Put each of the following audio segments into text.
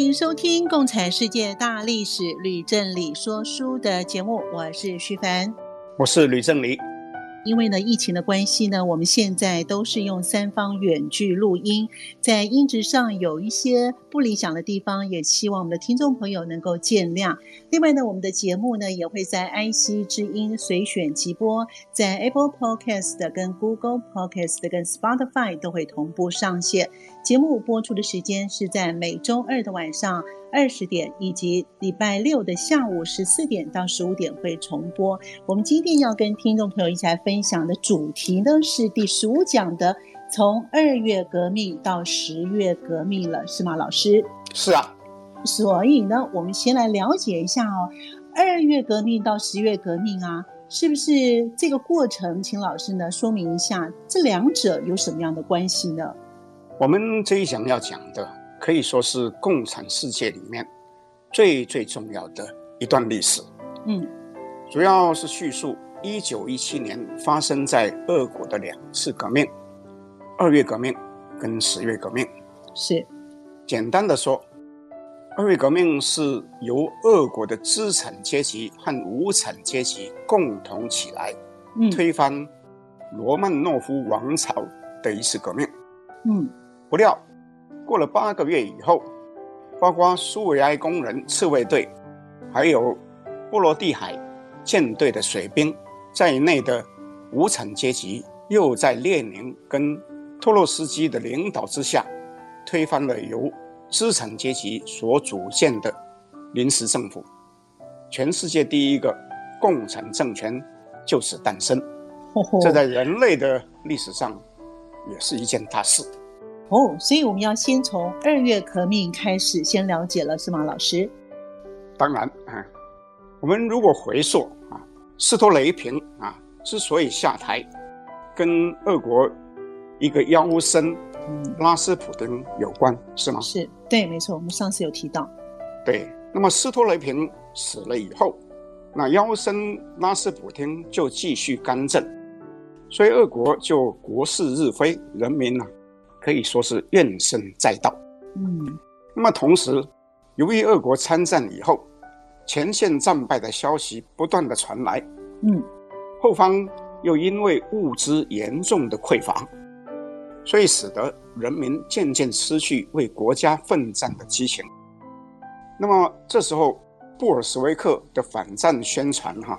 欢迎收听《共产世界大历史》吕正理说书的节目，我是徐凡，我是吕正理。因为呢，疫情的关系呢，我们现在都是用三方远距录音，在音质上有一些不理想的地方，也希望我们的听众朋友能够见谅。另外呢，我们的节目呢也会在 IC 之音随选即播，在 Apple Podcast 跟 Google Podcast 跟 Spotify 都会同步上线。节目播出的时间是在每周二的晚上二十点，以及礼拜六的下午十四点到十五点会重播。我们今天要跟听众朋友一起来分享的主题呢，是第十五讲的“从二月革命到十月革命”了，是吗，老师？是啊。所以呢，我们先来了解一下哦，二月革命到十月革命啊，是不是这个过程？请老师呢说明一下，这两者有什么样的关系呢？我们这一讲要讲的。可以说是共产世界里面最最重要的一段历史。嗯，主要是叙述一九一七年发生在俄国的两次革命：二月革命跟十月革命。是，简单的说，二月革命是由俄国的资产阶级和无产阶级共同起来，推翻罗曼诺夫王朝的一次革命。嗯，不料。过了八个月以后，包括苏维埃工人刺猬队，还有波罗的海舰队的水兵在内的无产阶级，又在列宁跟托洛斯基的领导之下，推翻了由资产阶级所组建的临时政府。全世界第一个共产政权就此诞生。这在人类的历史上也是一件大事。哦，所以我们要先从二月革命开始，先了解了，是吗，老师？当然啊，我们如果回溯啊，斯托雷平啊之所以下台，跟俄国一个妖僧拉斯普丁有关，是吗？是对，没错，我们上次有提到。对，那么斯托雷平死了以后，那妖僧拉斯普丁就继续干政，所以俄国就国势日非，人民呢、啊？可以说是怨声载道。嗯，那么同时，由于俄国参战以后，前线战败的消息不断的传来，嗯，后方又因为物资严重的匮乏，所以使得人民渐渐失去为国家奋战的激情。那么这时候，布尔什维克的反战宣传，哈，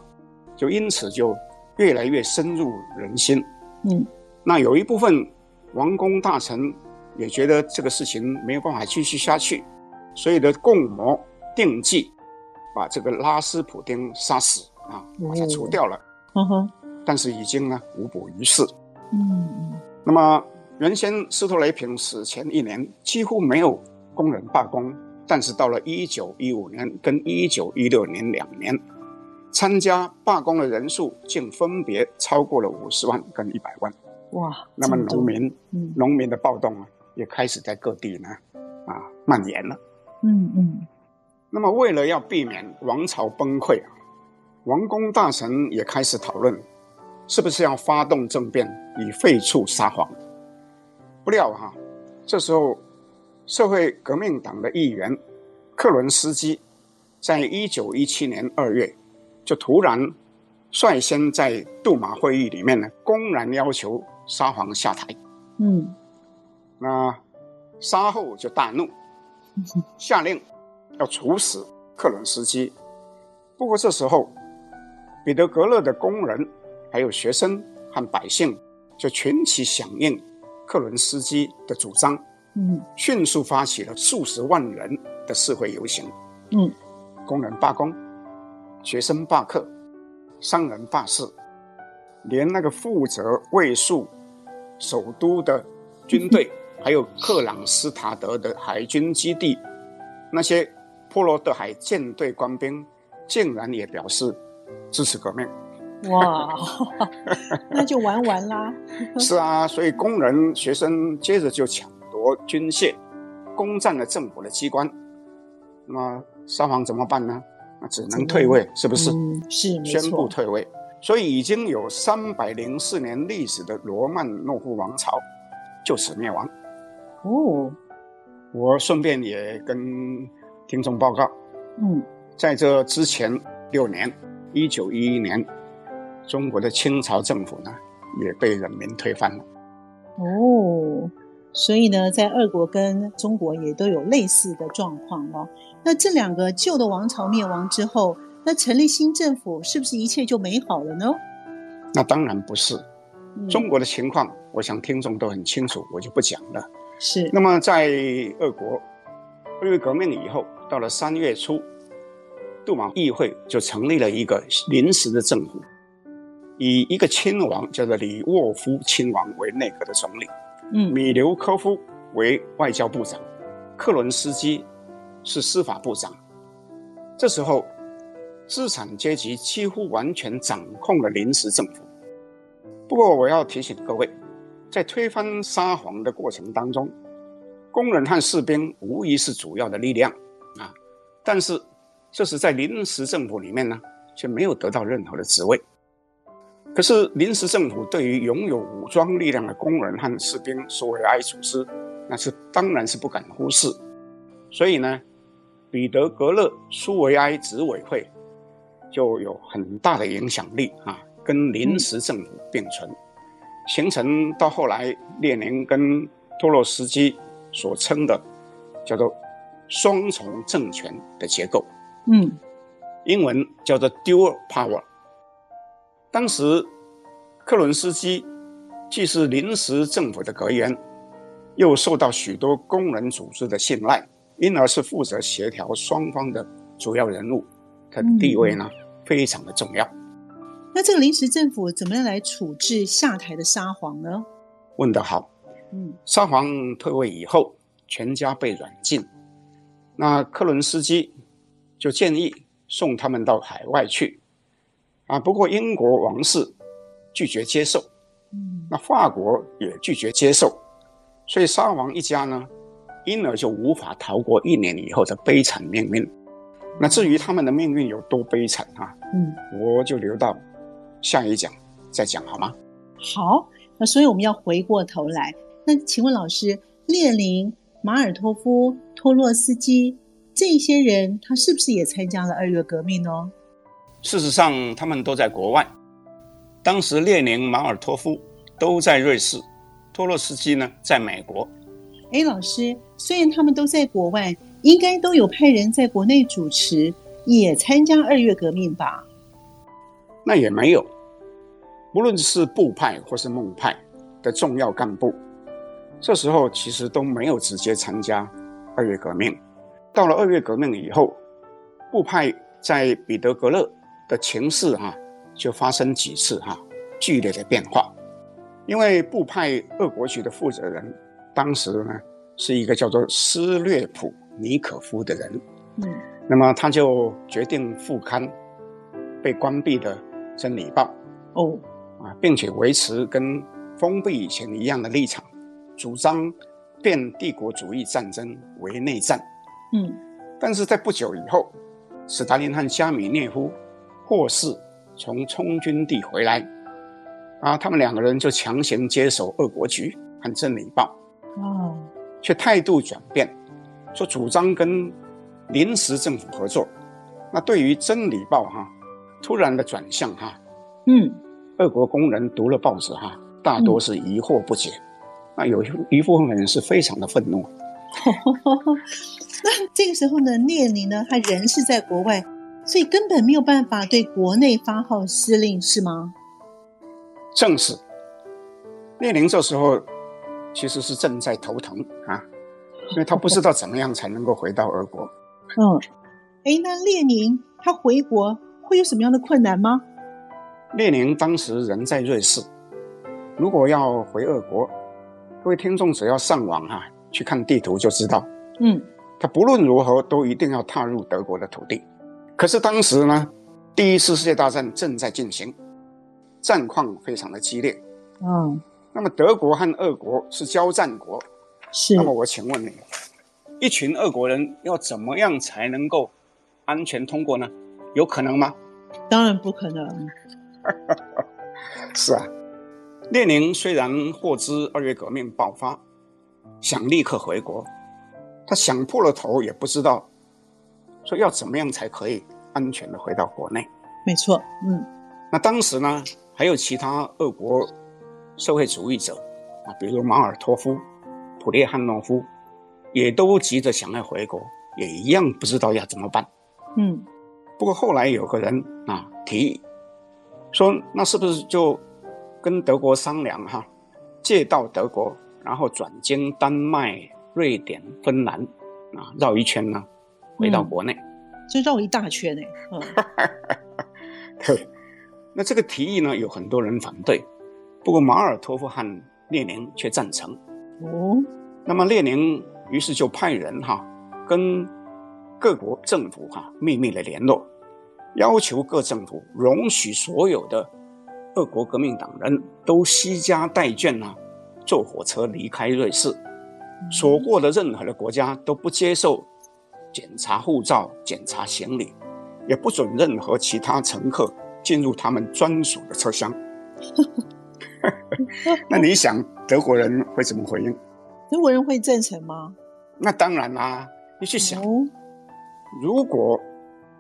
就因此就越来越深入人心。嗯，那有一部分。王公大臣也觉得这个事情没有办法继续下去，所以的共谋定计，把这个拉斯普丁杀死啊，把他除掉了。嗯哼，但是已经呢无补于事。嗯嗯。那么原先斯托雷平死前一年几乎没有工人罢工，但是到了一九一五年跟一九一六年两年，参加罢工的人数竟分别超过了五十万跟一百万。哇，那么农民，嗯，农民的暴动啊，也开始在各地呢，啊，蔓延了。嗯嗯。那么为了要避免王朝崩溃啊，王公大臣也开始讨论，是不是要发动政变以废黜沙皇。不料哈、啊，这时候社会革命党的议员克伦斯基，在一九一七年二月，就突然率先在杜马会议里面呢，公然要求。沙皇下台，嗯，那沙后就大怒，下令要处死克伦斯基。不过这时候，彼得格勒的工人、还有学生和百姓就群起响应克伦斯基的主张，嗯，迅速发起了数十万人的示威游行，嗯，工人罢工，学生罢课，商人罢市，连那个负责卫戍。首都的军队 还有克朗斯塔德的海军基地，那些波罗的海舰队官兵竟然也表示支持革命。哇，那就玩完啦！是啊，所以工人、学生接着就抢夺军械，攻占了政府的机关。那么沙皇怎么办呢？那只能退位，是不是？嗯，是，宣布退位。所以已经有三百零四年历史的罗曼诺夫王朝就此灭亡。哦，我顺便也跟听众报告，嗯，在这之前六年，一九一一年。中国的清朝政府呢，也被人民推翻了。哦，所以呢，在俄国跟中国也都有类似的状况哦。那这两个旧的王朝灭亡之后，那成立新政府，是不是一切就美好了呢？那当然不是。中国的情况，嗯、我想听众都很清楚，我就不讲了。是。那么在俄国二月革命以后，到了三月初，杜马议会就成立了一个临时的政府。以一个亲王叫做李沃夫亲王为内阁的总理，嗯，米留科夫为外交部长，克伦斯基是司法部长。这时候，资产阶级几乎完全掌控了临时政府。不过，我要提醒各位，在推翻沙皇的过程当中，工人和士兵无疑是主要的力量啊，但是这是在临时政府里面呢，却没有得到任何的职位。可是临时政府对于拥有武装力量的工人和士兵苏维埃组织，那是当然是不敢忽视。所以呢，彼得格勒苏维埃执委会就有很大的影响力啊，跟临时政府并存，形成到后来列宁跟托洛斯基所称的叫做双重政权的结构。嗯，英文叫做 Dual Power。当时，克伦斯基既是临时政府的阁员，又受到许多工人组织的信赖，因而是负责协调双方的主要人物，他的地位呢、嗯、非常的重要。那这个临时政府怎么样来处置下台的沙皇呢？问得好。嗯，沙皇退位以后，全家被软禁，那克伦斯基就建议送他们到海外去。啊，不过英国王室拒绝接受，嗯，那法国也拒绝接受，所以沙皇一家呢，因而就无法逃过一年以后的悲惨命运。那至于他们的命运有多悲惨啊，嗯，我就留到下一讲再讲好吗？好，那所以我们要回过头来，那请问老师，列宁、马尔托夫、托洛斯基这些人，他是不是也参加了二月革命呢？事实上，他们都在国外。当时，列宁、马尔托夫都在瑞士，托洛斯基呢，在美国。哎，老师，虽然他们都在国外，应该都有派人在国内主持，也参加二月革命吧？那也没有。无论是布派或是孟派的重要干部，这时候其实都没有直接参加二月革命。到了二月革命以后，布派在彼得格勒。的情势哈、啊，就发生几次哈、剧烈的变化，因为布派俄国局的负责人，当时呢是一个叫做斯略普尼可夫的人，嗯，那么他就决定复刊被关闭的《真理报》，哦，啊，并且维持跟封闭以前一样的立场，主张变帝国主义战争为内战，嗯，但是在不久以后，斯大林和加米涅夫。获释从充军地回来，啊，他们两个人就强行接手俄国局和《真理报》，哦，却态度转变，说主张跟临时政府合作。那对于《真理报》哈，突然的转向哈，嗯，俄国工人读了报纸哈，大多是疑惑不解，那有一部分人是非常的愤怒。那这个时候呢，列宁呢，他人是在国外。所以根本没有办法对国内发号施令，是吗？正是。列宁这时候其实是正在头疼啊，因为他不知道怎么样才能够回到俄国。嗯，哎，那列宁他回国会有什么样的困难吗？列宁当时人在瑞士，如果要回俄国，各位听众只要上网哈、啊、去看地图就知道，嗯，他不论如何都一定要踏入德国的土地。可是当时呢，第一次世界大战正在进行，战况非常的激烈。嗯，那么德国和俄国是交战国，是。那么我请问你，一群俄国人要怎么样才能够安全通过呢？有可能吗？当然不可能。是啊，列宁虽然获知二月革命爆发，想立刻回国，他想破了头也不知道，说要怎么样才可以安全的回到国内。没错，嗯。那当时呢，还有其他俄国社会主义者啊，比如马尔托夫、普列汉诺夫，也都急着想要回国，也一样不知道要怎么办。嗯。不过后来有个人啊提议说，那是不是就跟德国商量哈，借道德国，然后转经丹麦、瑞典、芬兰啊，绕一圈呢，回到国内，就绕一大圈呢。嗯，对。那这个提议呢，有很多人反对，不过马尔托夫和列宁却赞成。哦，那么列宁于是就派人哈跟各国政府哈秘密的联络。要求各政府容许所有的俄国革命党人都悉家带眷啊，坐火车离开瑞士。所过的任何的国家都不接受检查护照、检查行李，也不准任何其他乘客进入他们专属的车厢。那你想德国人会怎么回应？德国人会赞成吗？那当然啦、啊，你去想，如果。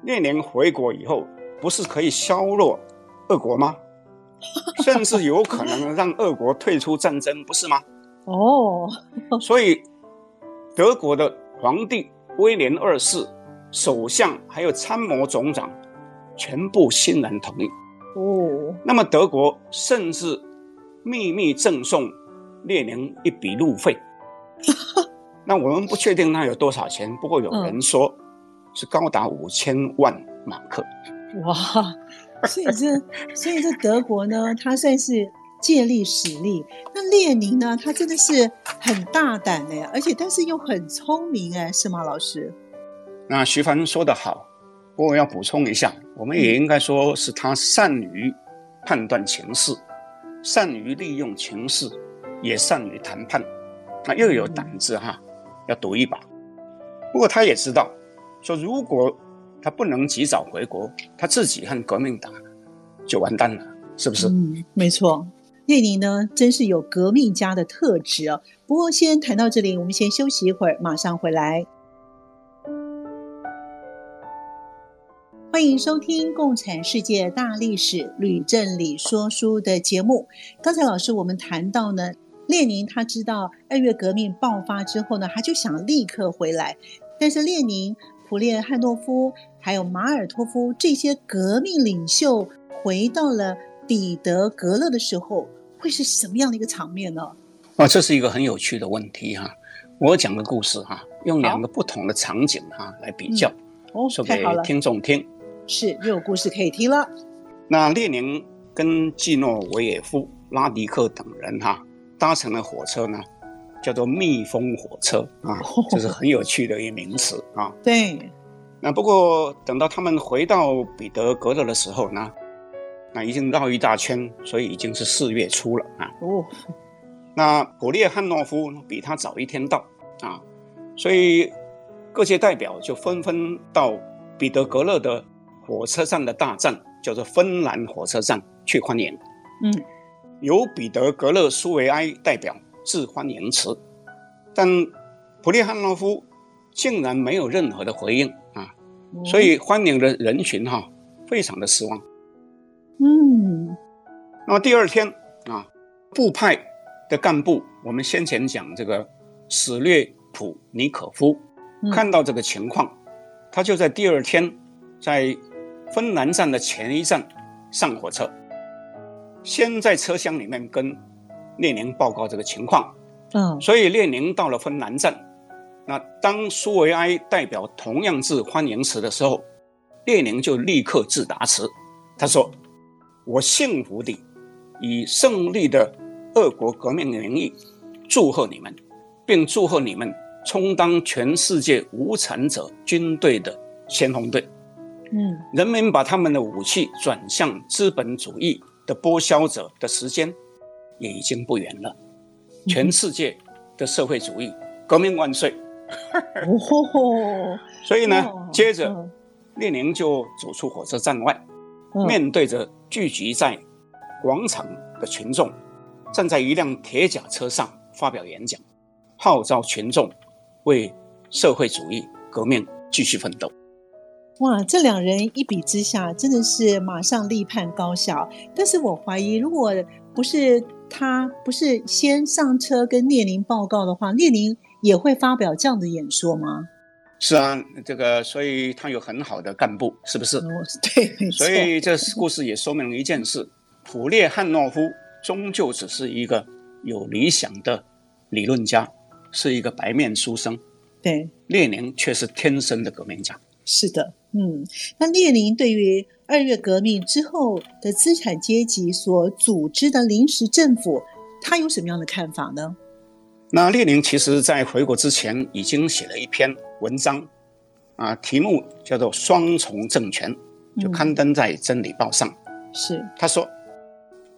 列宁回国以后，不是可以削弱俄国吗？甚至有可能让俄国退出战争，不是吗？哦，所以德国的皇帝威廉二世、首相还有参谋总长全部欣然同意。哦，那么德国甚至秘密赠送列宁一笔路费。那我们不确定那有多少钱，不过有人说。嗯是高达五千万马克，哇！所以这，所以这德国呢，他算是借力使力。那列宁呢，他真的是很大胆哎，而且但是又很聪明哎，是吗，老师？那徐帆说的好，不过我要补充一下，我们也应该说是他善于判断情势，善于利用情势，也善于谈判，他又有胆子哈，要赌一把。不过他也知道。说如果他不能及早回国，他自己和革命党就完蛋了，是不是？嗯，没错。列宁呢，真是有革命家的特质哦。不过先谈到这里，我们先休息一会儿，马上回来。欢迎收听《共产世界大历史吕正理说书》的节目。刚才老师我们谈到呢，列宁他知道二月革命爆发之后呢，他就想立刻回来，但是列宁。普列汉诺夫还有马尔托夫这些革命领袖回到了彼得格勒的时候，会是什么样的一个场面呢？啊，这是一个很有趣的问题哈。我讲个故事哈，用两个不同的场景哈来比较，哦，说给听众听。是，又有故事可以听了。那列宁跟季诺维也夫、拉迪克等人哈搭乘的火车呢。叫做蜜蜂火车啊，这是很有趣的一个名词啊。对，那不过等到他们回到彼得格勒的时候呢，那已经绕一大圈，所以已经是四月初了啊。哦，那普列汉诺夫比他早一天到啊，所以各界代表就纷纷到彼得格勒的火车站的大站，叫做芬兰火车站去欢迎。嗯，由彼得格勒苏维埃代表。致欢迎词，但普列汉诺夫竟然没有任何的回应啊！所以欢迎的人群哈、啊，非常的失望。嗯，那么第二天啊，部派的干部，我们先前讲这个史略普尼可夫，看到这个情况，他就在第二天在芬兰站的前一站上火车，先在车厢里面跟。列宁报告这个情况，嗯，所以列宁到了芬兰站，那当苏维埃代表同样致欢迎词的时候，列宁就立刻致答词，他说：“我幸福地以胜利的俄国革命的名义，祝贺你们，并祝贺你们充当全世界无产者军队的先锋队。嗯，人民把他们的武器转向资本主义的剥削者的时间也已经不远了。全世界的社会主义革命万岁！哦，所以呢，哦、接着列宁就走出火车站外，嗯、面对着聚集在广场的群众，站在一辆铁甲车上发表演讲，号召群众为社会主义革命继续奋斗。哇，这两人一比之下，真的是马上立判高下。但是我怀疑，如果不是他不是先上车跟列宁报告的话，列宁也会发表这样的演说吗？是啊，这个所以他有很好的干部，是不是？哦、对，所以这故事也说明了一件事：普列汉诺夫终究只是一个有理想的理论家，是一个白面书生。对，列宁却是天生的革命家。是的。嗯，那列宁对于二月革命之后的资产阶级所组织的临时政府，他有什么样的看法呢？那列宁其实在回国之前已经写了一篇文章，啊，题目叫做《双重政权》，就刊登在《真理报》上。嗯、是，他说，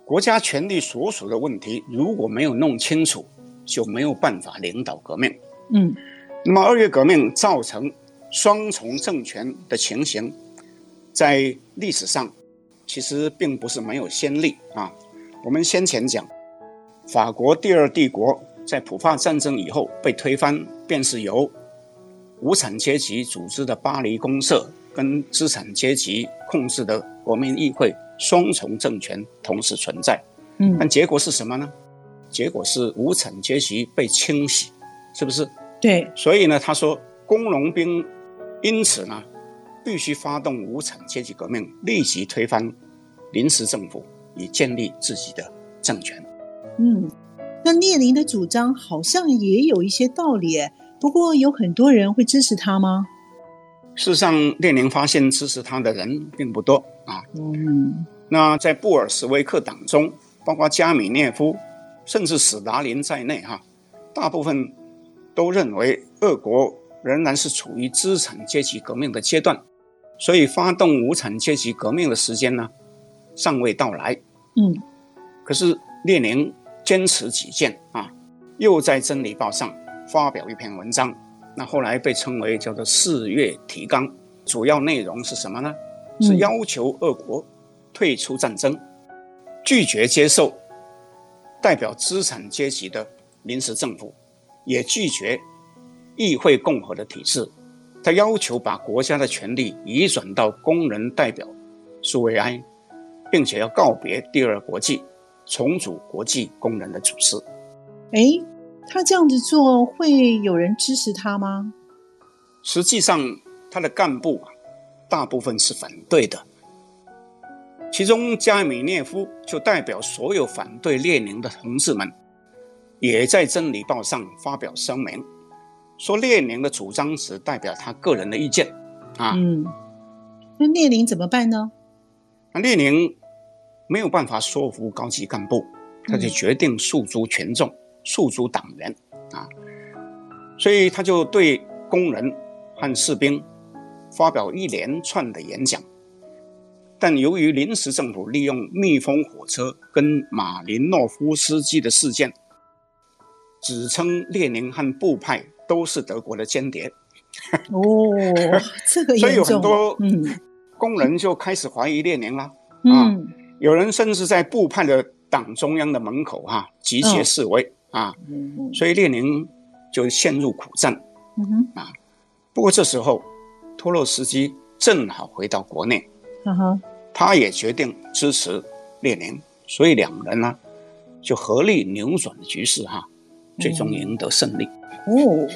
国家权力所属的问题如果没有弄清楚，就没有办法领导革命。嗯，那么二月革命造成。双重政权的情形，在历史上其实并不是没有先例啊。我们先前讲，法国第二帝国在普法战争以后被推翻，便是由无产阶级组织的巴黎公社跟资产阶级控制的国民议会双重政权同时存在。嗯，但结果是什么呢？结果是无产阶级被清洗，是不是？对。所以呢，他说工农兵。因此呢，必须发动无产阶级革命，立即推翻临时政府，以建立自己的政权。嗯，那列宁的主张好像也有一些道理，不过有很多人会支持他吗？事实上，列宁发现支持他的人并不多啊。嗯，那在布尔什维克党中，包括加米涅夫，甚至史达林在内，哈，大部分都认为俄国。仍然是处于资产阶级革命的阶段，所以发动无产阶级革命的时间呢，尚未到来。嗯，可是列宁坚持己见啊，又在《真理报》上发表一篇文章，那后来被称为叫做“四月提纲”，主要内容是什么呢？是要求俄国退出战争，拒绝接受代表资产阶级的临时政府，也拒绝。议会共和的体制，他要求把国家的权力移转到工人代表苏维埃，并且要告别第二国际，重组国际工人的组织。诶，他这样子做会有人支持他吗？实际上，他的干部啊，大部分是反对的。其中，加米涅夫就代表所有反对列宁的同志们，也在《真理报》上发表声明。说列宁的主张只代表他个人的意见，啊，嗯，那列宁怎么办呢？那列宁没有办法说服高级干部，他就决定诉诸群众、诉诸党员，啊，所以他就对工人和士兵发表一连串的演讲。但由于临时政府利用密封火车跟马林诺夫斯基的事件，指称列宁和布派。都是德国的间谍。哦，这个所以有很多工人就开始怀疑列宁了、嗯、啊。有人甚至在布派的党中央的门口哈、啊、集结示威、哦、啊，所以列宁就陷入苦战、嗯、啊。不过这时候托洛斯基正好回到国内，嗯、他也决定支持列宁，所以两人呢就合力扭转了局势哈、啊，最终赢得胜利。哦，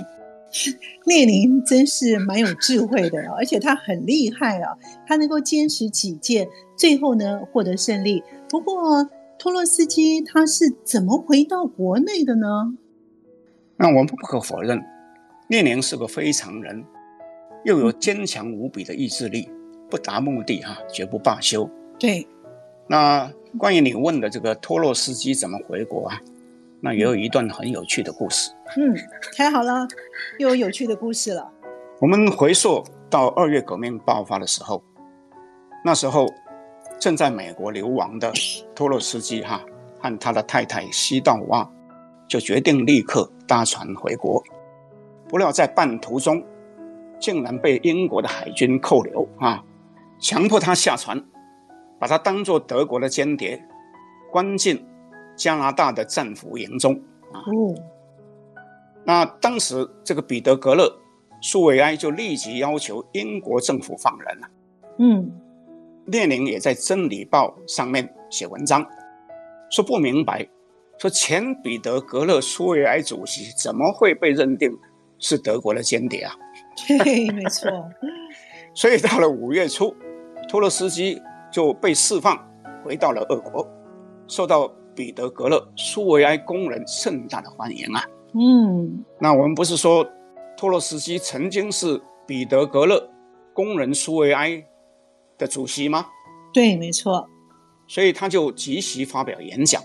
列宁真是蛮有智慧的，而且他很厉害啊，他能够坚持己见，最后呢获得胜利。不过托洛斯基他是怎么回到国内的呢？那我们不可否认，列宁是个非常人，又有坚强无比的意志力，不达目的哈绝不罢休。对，那关于你问的这个托洛斯基怎么回国啊？那也有一段很有趣的故事。嗯，太好了，又有有趣的故事了。我们回溯到二月革命爆发的时候，那时候正在美国流亡的托洛斯基哈和他的太太西道娃就决定立刻搭船回国，不料在半途中竟然被英国的海军扣留啊，强迫他下船，把他当作德国的间谍，关进加拿大的战俘营中啊。哦，那当时这个彼得格勒。苏维埃就立即要求英国政府放人了。嗯，列宁也在《真理报》上面写文章，说不明白，说前彼得格勒苏维埃主席怎么会被认定是德国的间谍啊？对，没错。所以到了五月初，托洛斯基就被释放，回到了俄国，受到彼得格勒苏维埃工人盛大的欢迎啊。嗯，那我们不是说。托洛斯基曾经是彼得格勒工人苏维埃的主席吗？对，没错。所以他就即席发表演讲，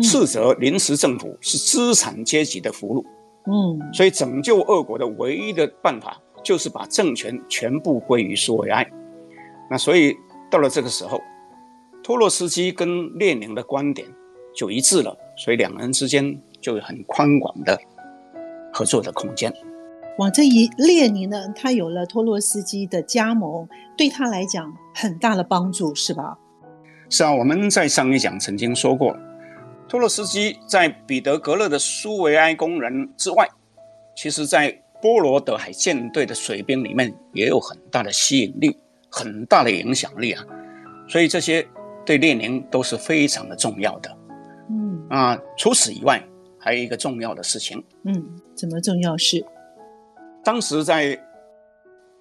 斥责临时政府是资产阶级的俘虏。嗯，所以拯救俄国的唯一的办法就是把政权全部归于苏维埃。那所以到了这个时候，托洛斯基跟列宁的观点就一致了，所以两人之间就有很宽广的合作的空间。哇，这一列宁呢，他有了托洛斯基的加盟，对他来讲很大的帮助，是吧？是啊，我们在上一讲曾经说过，托洛斯基在彼得格勒的苏维埃工人之外，其实在波罗的海舰队的水兵里面也有很大的吸引力，很大的影响力啊。所以这些对列宁都是非常的重要的。嗯啊，除此以外，还有一个重要的事情。嗯，怎么重要事？当时在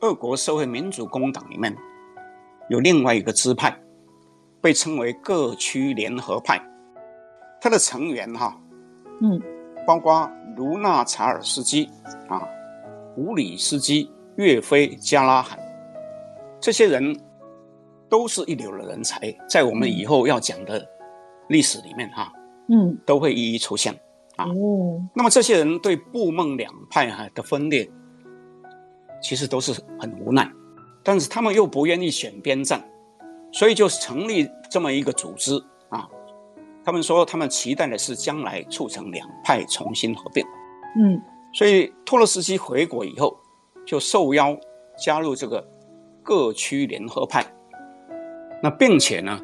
俄国社会民主工党里面，有另外一个支派，被称为各区联合派。他的成员哈，嗯，包括卢纳查尔斯基啊、乌里斯基、岳飞、加拉罕，这些人都是一流的人才，在我们以后要讲的历史里面哈，嗯，都会一一出现啊。哦，那么这些人对布孟两派哈的分裂。其实都是很无奈，但是他们又不愿意选边站，所以就成立这么一个组织啊。他们说，他们期待的是将来促成两派重新合并。嗯，所以托洛斯基回国以后，就受邀加入这个各区联合派。那并且呢，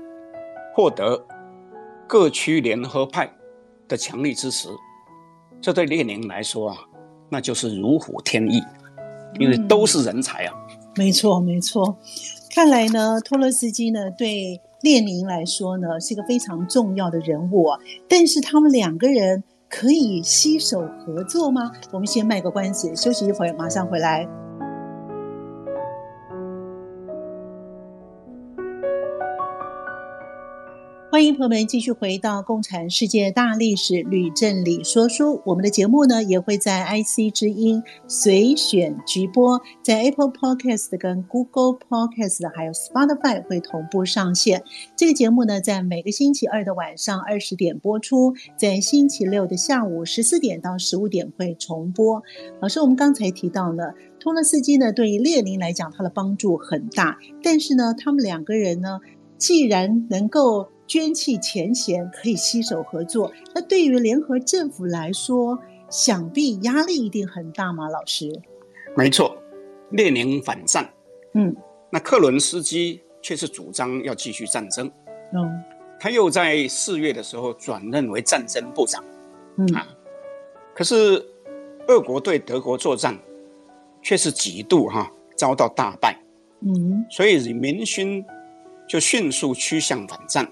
获得各区联合派的强力支持，这对列宁来说啊，那就是如虎添翼。因为都是人才啊，没错没错。看来呢，托洛斯基呢对列宁来说呢是一个非常重要的人物啊。但是他们两个人可以携手合作吗？我们先卖个关子，休息一会儿，马上回来。欢迎朋友们继续回到《共产世界大历史吕振理说书》。我们的节目呢也会在 IC 之音随选直播，在 Apple Podcast 跟 Google Podcast 还有 Spotify 会同步上线。这个节目呢在每个星期二的晚上二十点播出，在星期六的下午十四点到十五点会重播。老师，我们刚才提到呢，托洛斯基呢对于列宁来讲他的帮助很大，但是呢他们两个人呢既然能够捐弃前嫌，可以携手合作。那对于联合政府来说，想必压力一定很大吗？老师，没错，列宁反战，嗯，那克伦斯基却是主张要继续战争，嗯，他又在四月的时候转任为战争部长，嗯啊，可是俄国对德国作战却是几度哈、啊、遭到大败，嗯，所以民心就迅速趋向反战。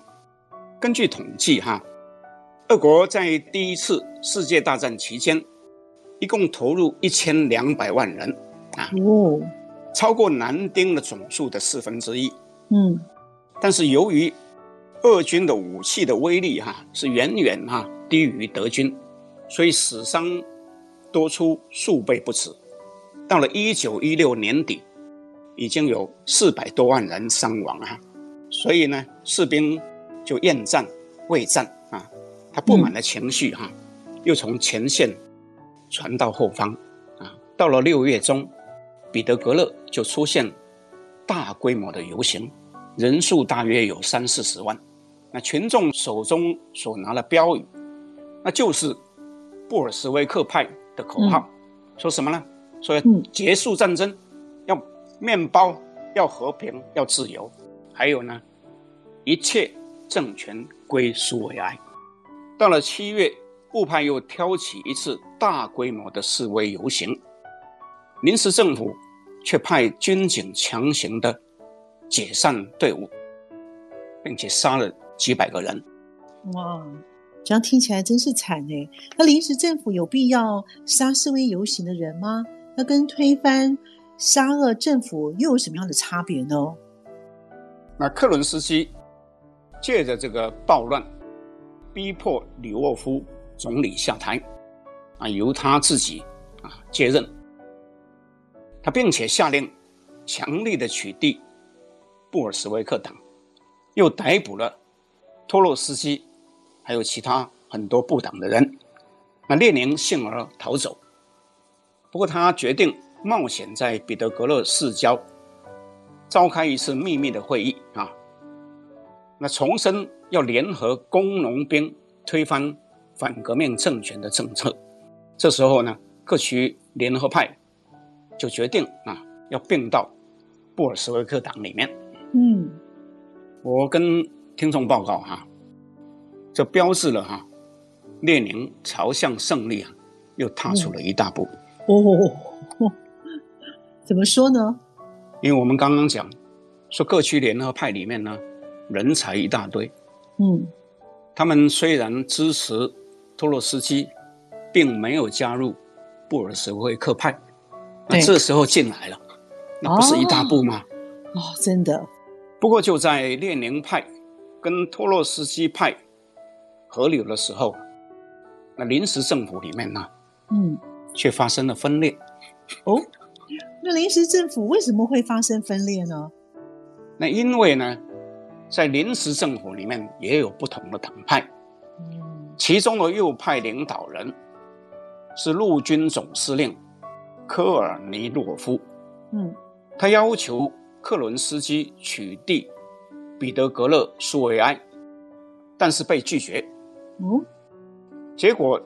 根据统计，哈，俄国在第一次世界大战期间，一共投入一千两百万人，啊，哦，超过男丁的总数的四分之一，嗯，但是由于俄军的武器的威力，哈，是远远哈低于德军，所以死伤多出数倍不止。到了一九一六年底，已经有四百多万人伤亡啊，所以呢，士兵。就厌战、畏战啊，他不满的情绪哈，又从前线传到后方，啊，到了六月中，彼得格勒就出现大规模的游行，人数大约有三四十万。那群众手中所拿的标语，那就是布尔什维克派的口号，嗯、说什么呢？说要结束战争，嗯、要面包，要和平，要自由，还有呢，一切政权归苏维埃。到了七月。布派又挑起一次大规模的示威游行，临时政府却派军警强行的解散队伍，并且杀了几百个人。哇，这样听起来真是惨哎！那临时政府有必要杀示威游行的人吗？那跟推翻沙俄政府又有什么样的差别呢？那克伦斯基借着这个暴乱，逼迫里沃夫。总理下台，啊，由他自己啊接任。他并且下令强力的取缔布尔什维克党，又逮捕了托洛斯基，还有其他很多布党的人。那列宁幸而逃走，不过他决定冒险在彼得格勒市郊召开一次秘密的会议啊，那重申要联合工农兵推翻。反革命政权的政策，这时候呢，各区联合派就决定啊，要并到布尔什维克党里面。嗯，我跟听众报告哈，这标志了哈，列宁朝向胜利啊，又踏出了一大步。哦，哦，怎么说呢？因为我们刚刚讲说，各区联合派里面呢，人才一大堆。嗯，他们虽然支持。托洛斯基并没有加入布尔什维克派，那这时候进来了，那不是一大步吗？哦，真的。不过就在列宁派跟托洛斯基派合流的时候，那临时政府里面呢，嗯，却发生了分裂。哦，那临时政府为什么会发生分裂呢？那因为呢，在临时政府里面也有不同的党派。其中的右派领导人是陆军总司令科尔尼洛夫，嗯，他要求克伦斯基取缔彼得格勒苏维埃，但是被拒绝。嗯，结果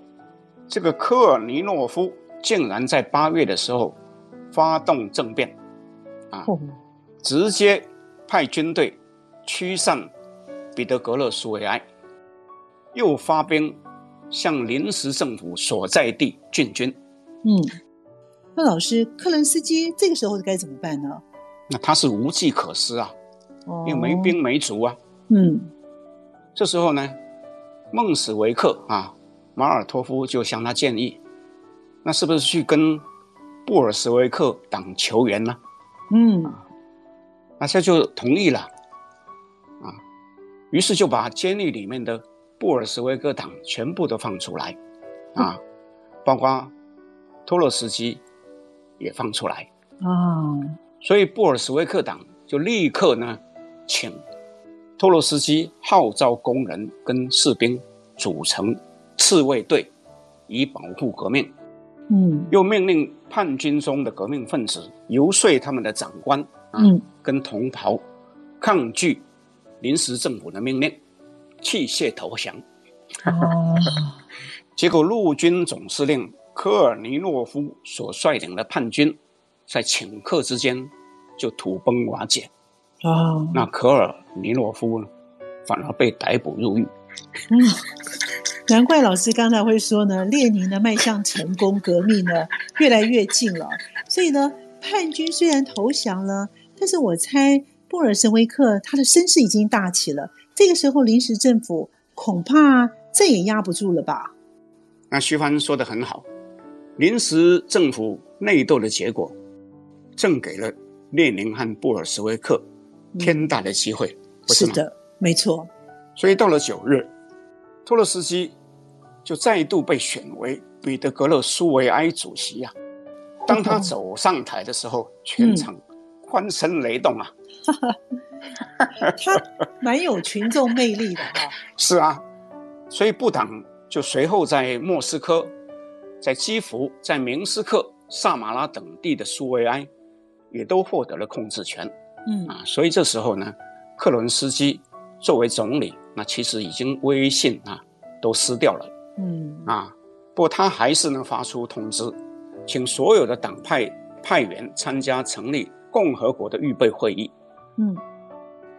这个科尔尼诺夫竟然在八月的时候发动政变，啊，直接派军队驱散彼得格勒苏维埃。又发兵向临时政府所在地进军。嗯，那老师，克伦斯基这个时候该怎么办呢？那他是无计可施啊，哦、因为没兵没卒啊。嗯，这时候呢，孟史维克啊，马尔托夫就向他建议，那是不是去跟布尔什维克党求援呢？嗯，那他就同意了。啊，于是就把监狱里面的。布尔什维克党全部都放出来，啊，包括托洛斯基也放出来啊，所以布尔什维克党就立刻呢，请托洛斯基号召工人跟士兵组成刺卫队，以保护革命。嗯，又命令叛军中的革命分子游说他们的长官啊，嗯，跟同袍抗拒临时政府的命令。弃械投降，哦，结果陆军总司令科尔尼诺夫所率领的叛军，在顷刻之间就土崩瓦解。哦，那科尔尼诺夫呢，反而被逮捕入狱。嗯，难怪老师刚才会说呢，列宁呢迈向成功革命呢越来越近了。所以呢，叛军虽然投降了，但是我猜布尔什维克他的声势已经大起了。这个时候，临时政府恐怕再也压不住了吧？那徐帆说的很好，临时政府内斗的结果，正给了列宁和布尔什维克天大的机会。嗯、不是，是的，没错。所以到了九日，托洛斯基就再度被选为彼得格勒苏维埃主席呀、啊。当他走上台的时候，嗯、全场欢声雷动啊！他蛮有群众魅力的哈。是啊，所以布党就随后在莫斯科、在基辅、在明斯克、萨马拉等地的苏维埃，也都获得了控制权。嗯啊，所以这时候呢，克伦斯基作为总理，那其实已经威信啊都失掉了。嗯啊，不过他还是能发出通知，请所有的党派派员参加成立共和国的预备会议。嗯，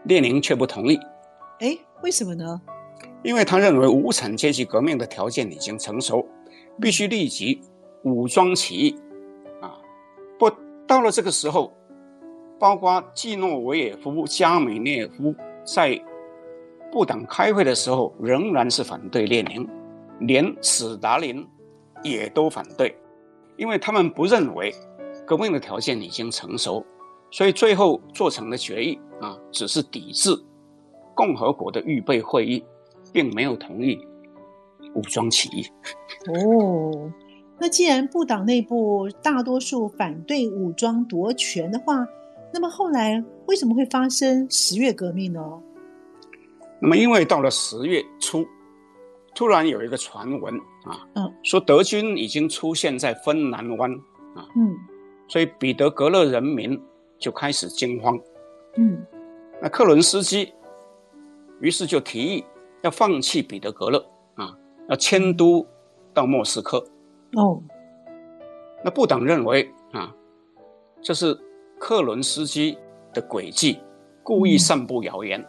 列宁却不同意。哎，为什么呢？因为他认为无产阶级革命的条件已经成熟，必须立即武装起义。啊，不，到了这个时候，包括季诺维也夫、加米涅夫在布党开会的时候，仍然是反对列宁，连史达林也都反对，因为他们不认为革命的条件已经成熟，所以最后做成的决议啊，只是抵制共和国的预备会议。并没有同意武装起义。哦，那既然布党内部大多数反对武装夺权的话，那么后来为什么会发生十月革命呢？那么，因为到了十月初，突然有一个传闻啊，嗯，说德军已经出现在芬兰湾啊，嗯，所以彼得格勒人民就开始惊慌，嗯，那克伦斯基于是就提议。要放弃彼得格勒啊，要迁都到莫斯科。哦，那布党认为啊，这是克伦斯基的诡计，故意散布谣言。嗯、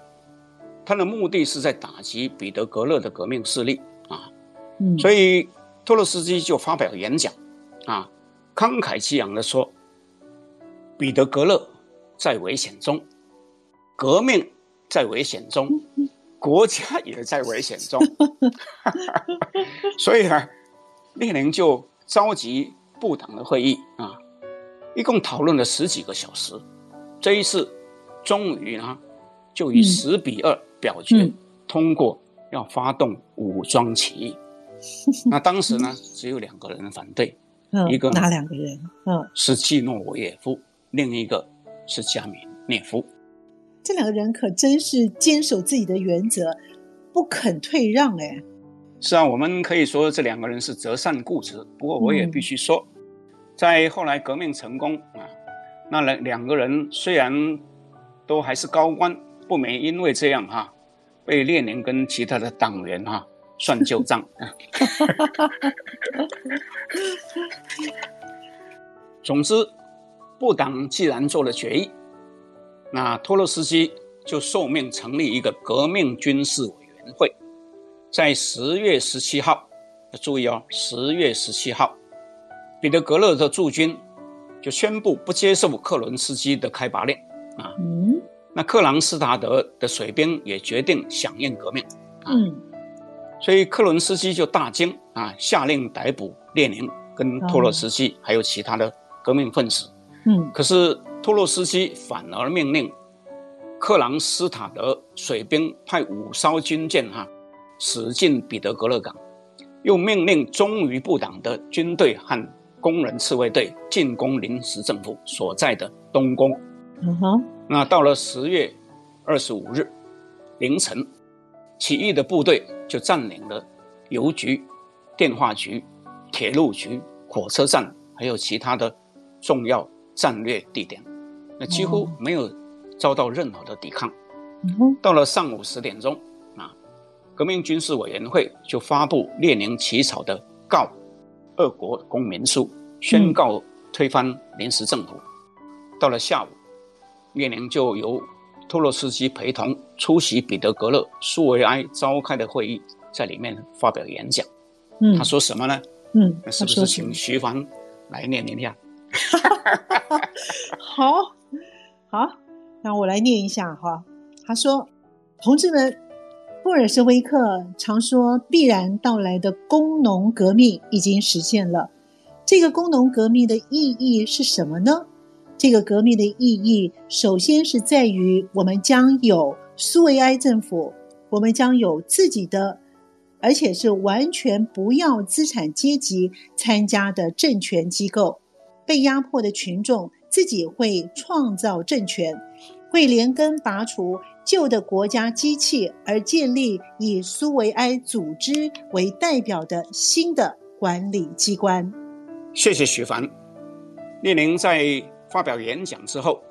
他的目的是在打击彼得格勒的革命势力啊。嗯，所以托洛斯基就发表演讲啊，慷慨激昂地说：“彼得格勒在危险中，革命在危险中。嗯”国家也在危险中，所以呢，列宁就召集部党的会议啊，一共讨论了十几个小时。这一次，终于呢，就以十比二表决、嗯、通过要发动武装起义。嗯、那当时呢，只有两个人反对，嗯、一个哪两个人？嗯，是季诺维也夫，另一个是加米涅夫。这两个人可真是坚守自己的原则，不肯退让。哎，是啊，我们可以说这两个人是择善固执。不过我也必须说，嗯、在后来革命成功啊，那两两个人虽然都还是高官，不免因为这样哈、啊，被列宁跟其他的党员哈、啊、算旧账。总之，布党既然做了决议。那托洛斯基就受命成立一个革命军事委员会，在十月十七号，要注意哦，十月十七号，彼得格勒的驻军就宣布不接受克伦斯基的开拔令啊。嗯。那克朗斯塔德的水兵也决定响应革命。嗯。所以克伦斯基就大惊啊，下令逮捕列宁跟托洛斯基还有其他的革命分子。嗯。可是。托洛斯基反而命令克朗斯塔德水兵派五艘军舰哈驶进彼得格勒港，又命令忠于布党的军队和工人自卫队进攻临时政府所在的东宫。嗯哼，那到了十月二十五日凌晨，起义的部队就占领了邮局、电话局、铁路局、火车站，还有其他的重要战略地点。那几乎没有遭到任何的抵抗。到了上午十点钟，啊，革命军事委员会就发布列宁起草的告俄国公民书，宣告推翻临时政府。到了下午，列宁就由托洛斯基陪同出席彼得格勒苏维埃召开的会议，在里面发表演讲。嗯，他说什么呢？嗯，那是不是请徐凡来念一下？好。好，那我来念一下哈。他说：“同志们，布尔什维克常说必然到来的工农革命已经实现了。这个工农革命的意义是什么呢？这个革命的意义，首先是在于我们将有苏维埃政府，我们将有自己的，而且是完全不要资产阶级参加的政权机构，被压迫的群众。”自己会创造政权，会连根拔除旧的国家机器，而建立以苏维埃组织为代表的新的管理机关。谢谢许凡。列宁在发表演讲之后，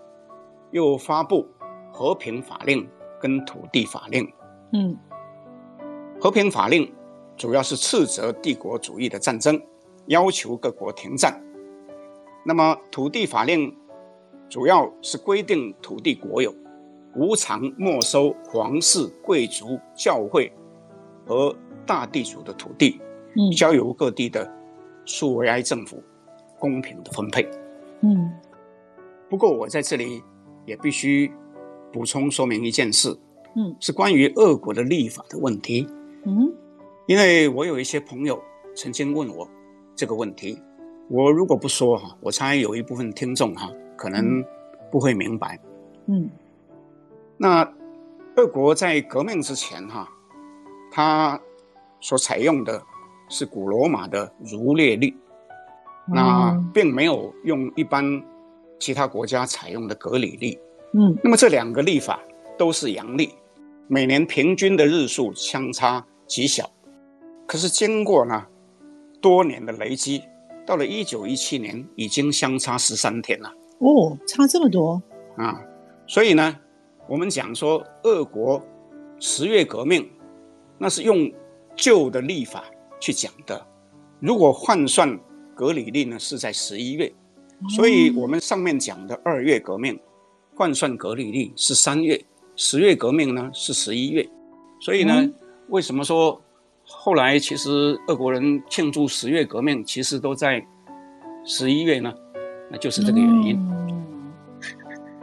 又发布和平法令跟土地法令。嗯，和平法令主要是斥责帝国主义的战争，要求各国停战。那么土地法令主要是规定土地国有。无偿没收皇室、贵族、教会和大地主的土地，嗯，交由各地的苏维埃政府公平的分配。嗯，不过我在这里也必须补充说明一件事，嗯，是关于俄国的立法的问题。嗯，因为我有一些朋友曾经问我这个问题，我如果不说哈，我猜有一部分听众哈可能不会明白。嗯。那俄国在革命之前，哈，它所采用的是古罗马的儒略历，那并没有用一般其他国家采用的格里历。嗯，那么这两个历法都是阳历，每年平均的日数相差极小，可是经过呢多年的累积，到了一九一七年已经相差十三天了。哦，差这么多啊！所以呢。我们讲说，俄国十月革命，那是用旧的历法去讲的。如果换算格里历呢，是在十一月，所以我们上面讲的二月革命，换算格里历是三月，十月革命呢是十一月。所以呢，为什么说后来其实俄国人庆祝十月革命，其实都在十一月呢？那就是这个原因。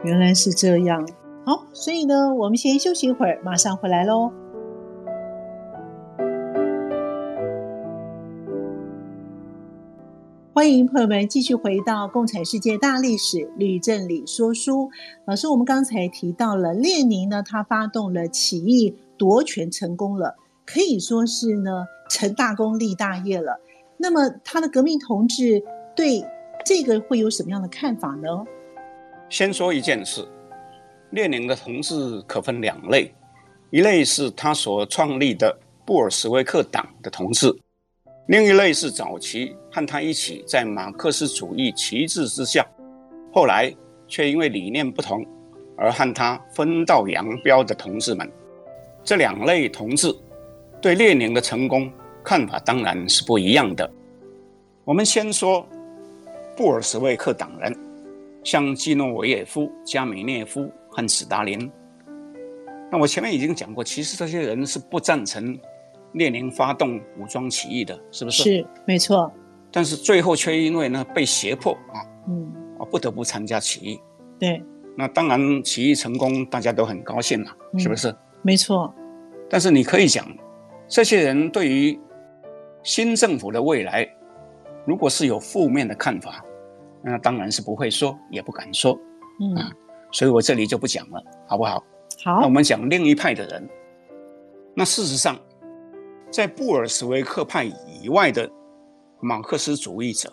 原来是这样。好，所以呢，我们先休息一会儿，马上回来喽。欢迎朋友们继续回到《共产世界大历史吕振理说书》。老师，我们刚才提到了列宁呢，他发动了起义，夺权成功了，可以说是呢成大功立大业了。那么他的革命同志对这个会有什么样的看法呢？先说一件事。列宁的同志可分两类，一类是他所创立的布尔什维克党的同志，另一类是早期和他一起在马克思主义旗帜之下，后来却因为理念不同而和他分道扬镳的同志们。这两类同志对列宁的成功看法当然是不一样的。我们先说布尔什维克党人，像基诺维耶夫、加米涅夫。和史达林，那我前面已经讲过，其实这些人是不赞成列宁发动武装起义的，是不是？是，没错。但是最后却因为呢被胁迫啊，嗯，啊不得不参加起义。对。那当然起义成功，大家都很高兴了，嗯，是不是？没错。但是你可以讲，这些人对于新政府的未来，如果是有负面的看法，那当然是不会说，也不敢说，嗯。啊所以我这里就不讲了，好不好？好。那我们讲另一派的人。那事实上，在布尔什维克派以外的马克思主义者，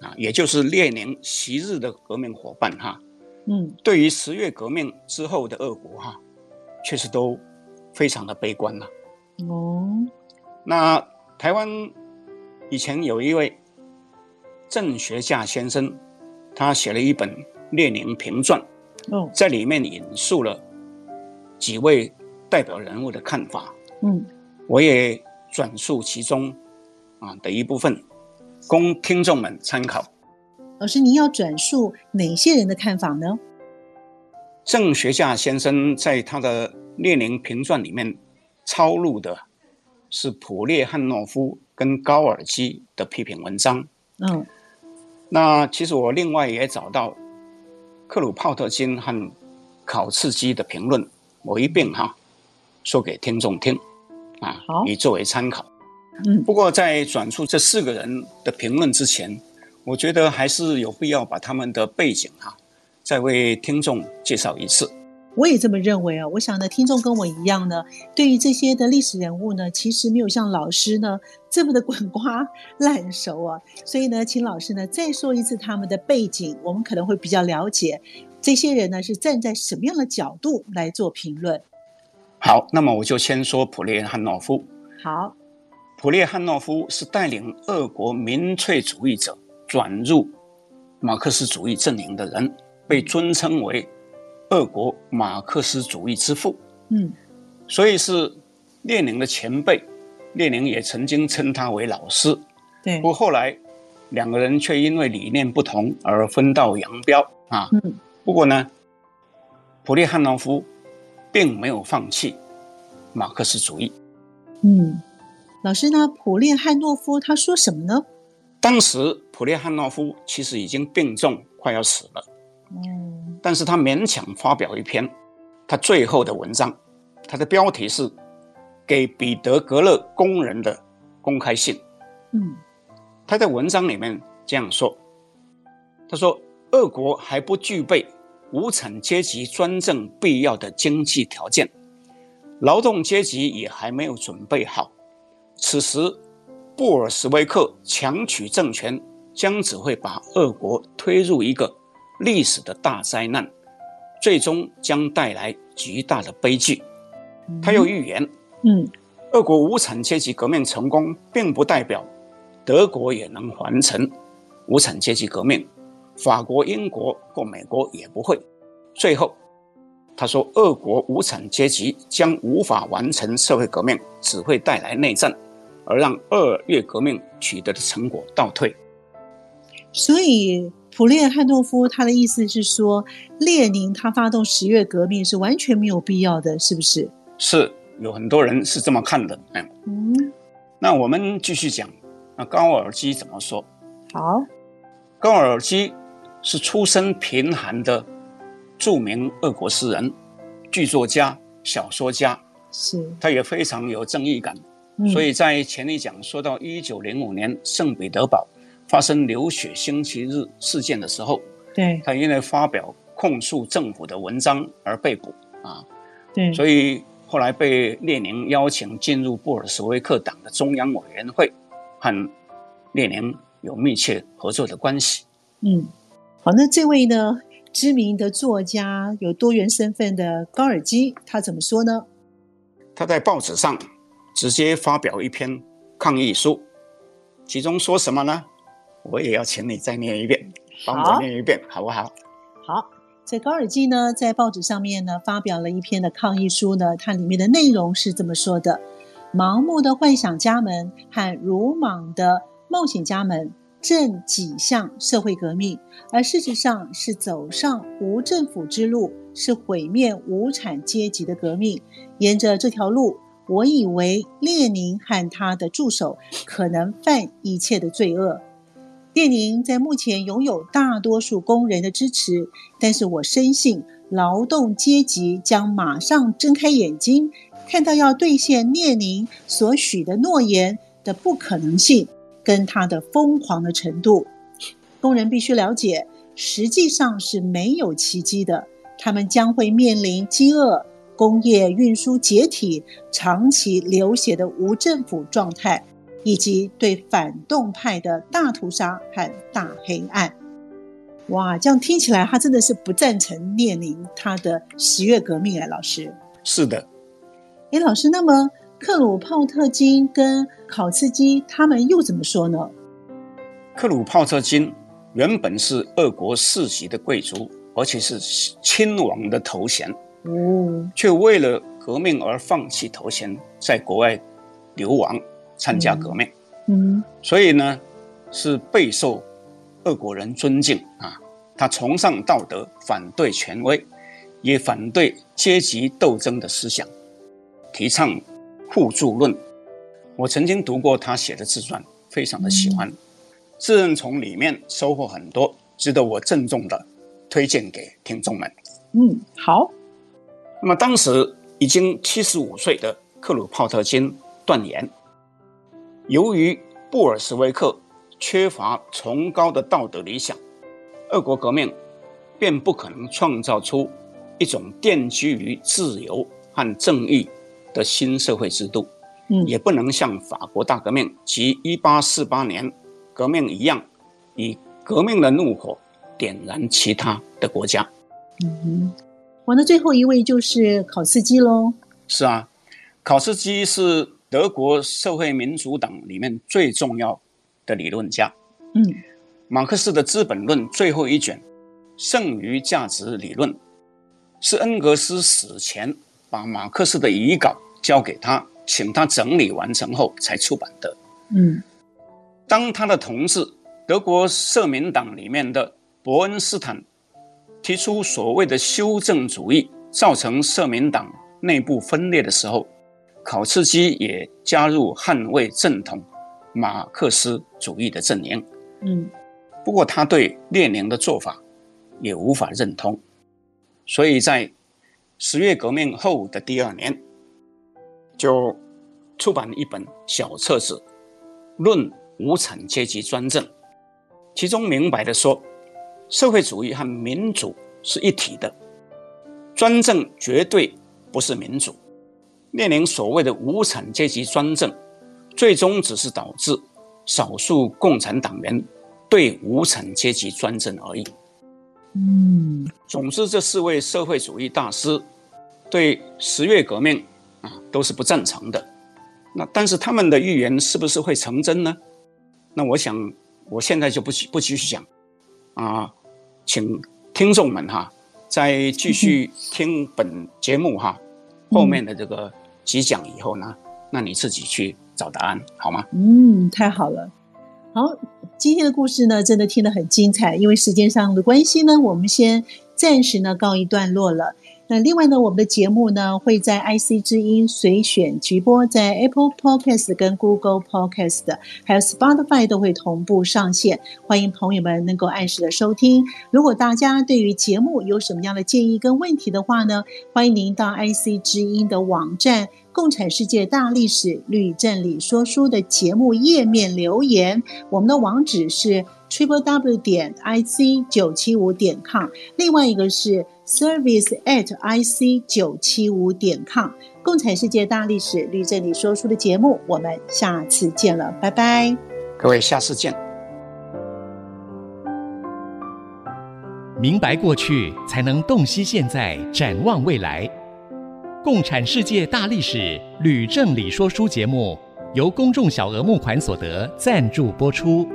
啊，也就是列宁昔日的革命伙伴哈，嗯，对于十月革命之后的俄国哈，确实都非常的悲观了。哦。那台湾以前有一位郑学稼先生，他写了一本《列宁评传》。哦在里面引述了几位代表人物的看法，嗯，我也转述其中啊的一部分，供听众们参考。老师，您要转述哪些人的看法呢？郑学稼先生在他的《列宁评传》里面抄录的是普列汉诺夫跟高尔基的批评文章。嗯，那其实我另外也找到。克鲁泡特金和考茨基的评论，我一并哈说给听众听，啊，以作为参考。嗯，不过在转述这四个人的评论之前，我觉得还是有必要把他们的背景哈再为听众介绍一次。我也这么认为啊，我想呢，听众跟我一样呢，对于这些的历史人物呢，其实没有像老师呢这么的滚瓜烂熟啊。所以呢，请老师呢再说一次他们的背景，我们可能会比较了解这些人呢是站在什么样的角度来做评论？好，那么我就先说普列汉诺夫。好，普列汉诺夫是带领俄国民粹主义者转入马克思主义阵营的人，被尊称为俄国马克思主义之父。嗯，所以是列宁的前辈，列宁也曾经称他为老师。对，不过后来两个人却因为理念不同而分道扬镳啊。嗯，不过呢，普列汉诺夫并没有放弃马克思主义。嗯，老师呢，普列汉诺夫他说什么呢？当时普列汉诺夫其实已经病重，快要死了。嗯，但是他勉强发表一篇他最后的文章，他的标题是《给彼得格勒工人的公开信》。嗯。他在文章里面这样说：“他说，俄国还不具备无产阶级专政必要的经济条件，劳动阶级也还没有准备好。此时，布尔什维克强取政权，将只会把俄国推入一个历史的大灾难，最终将带来极大的悲剧。”他又预言：“嗯，俄国无产阶级革命成功，并不代表。”德国也能完成无产阶级革命，法国、英国或美国也不会。最后，他说，俄国无产阶级将无法完成社会革命，只会带来内战，而让二月革命取得的成果倒退。所以，普列汉诺夫他的意思是说，列宁他发动十月革命是完全没有必要的，是不是？是，有很多人是这么看的。嗯，那我们继续讲。那高尔基怎么说？好，高尔基是出身贫寒的著名俄国诗人、剧作家、小说家，是，他也非常有正义感，嗯、所以在前一讲说到一九零五年圣彼得堡发生流血星期日事件的时候，对，他因为发表控诉政府的文章而被捕啊，对，所以后来被列宁邀请进入布尔什维克党的中央委员会。和列宁有密切合作的关系。嗯，好，那这位呢，知名的作家，有多元身份的高尔基，他怎么说呢？他在报纸上直接发表一篇抗议书，其中说什么呢？我也要请你再念一遍，帮我念一遍，好，好不好？好，在高尔基呢，在报纸上面呢，发表了一篇的抗议书呢，它里面的内容是这么说的。盲目的幻想家们和鲁莽的冒险家们正挤向社会革命，而事实上是走上无政府之路，是毁灭无产阶级的革命。沿着这条路，我以为列宁和他的助手可能犯一切的罪恶。列宁在目前拥有大多数工人的支持，但是我深信劳动阶级将马上睁开眼睛。看到要兑现列宁所许的诺言的不可能性，跟他的疯狂的程度，工人必须了解，实际上是没有奇迹的。他们将会面临饥饿、工业运输解体、长期流血的无政府状态，以及对反动派的大屠杀和大黑暗。哇，这样听起来，他真的是不赞成列宁他的十月革命哎，老师。是的。哎，老师，那么克鲁泡特金跟考茨基他们又怎么说呢？克鲁泡特金原本是俄国世袭的贵族，而且是亲王的头衔，哦，却为了革命而放弃头衔，在国外流亡参加革命。嗯，所以呢，是备受俄国人尊敬啊。他崇尚道德，反对权威，也反对阶级斗争的思想。提倡互助论，我曾经读过他写的自传，非常的喜欢，自认从里面收获很多，值得我郑重的推荐给听众们。嗯，好。那么当时已经七十五岁的克鲁泡特金断言，由于布尔什维克缺乏崇高的道德理想，俄国革命便不可能创造出一种奠基于自由和正义的新社会制度，嗯，也不能像法国大革命及一八四八年革命一样，以革命的怒火点燃其他的国家。嗯哼，我的最后一位就是考茨基喽。是啊，考茨基是德国社会民主党里面最重要的理论家。嗯，马克思的《资本论》最后一卷《剩余价值理论》是恩格斯死前把马克思的遗稿交给他，请他整理完成后才出版的。嗯，当他的同志德国社民党里面的伯恩斯坦提出所谓的修正主义造成社民党内部分裂的时候，考茨基也加入捍卫正统马克思主义的阵营。嗯，不过他对列宁的做法也无法认同，所以在十月革命后的第二年，就出版了一本小册子《论无产阶级专政》，其中明白的说，社会主义和民主是一体的，专政绝对不是民主。列宁所谓的无产阶级专政，最终只是导致少数共产党员对无产阶级专政而已。嗯，总之，这四位社会主义大师对十月革命啊都是不赞成的。那但是他们的预言是不是会成真呢？那我想我现在就不不继续讲啊，请听众们哈再继续 听本节目哈后面的这个。几讲以后呢？那你自己去找答案好吗？嗯，太好了。好，今天的故事呢，真的听得很精彩。因为时间上的关系呢，我们先暂时呢告一段落了。那另外呢，我们的节目呢会在 IC 之音随选直播，在 Apple Podcast 跟 Google Podcast，还有 Spotify 都会同步上线，欢迎朋友们能够按时的收听。如果大家对于节目有什么样的建议跟问题的话呢，欢迎您到 IC 之音的网站《共产世界大历史吕正理说书》的节目页面留言，我们的网址是 triple w 点 ic 九七五点 com，另外一个是。Service at ic 九七五点 com，共产世界大历史吕正理说书的节目，我们下次见了，拜拜。各位，下次见。明白过去，才能洞悉现在，展望未来。共产世界大历史吕正理说书节目，由公众小额募款所得赞助播出。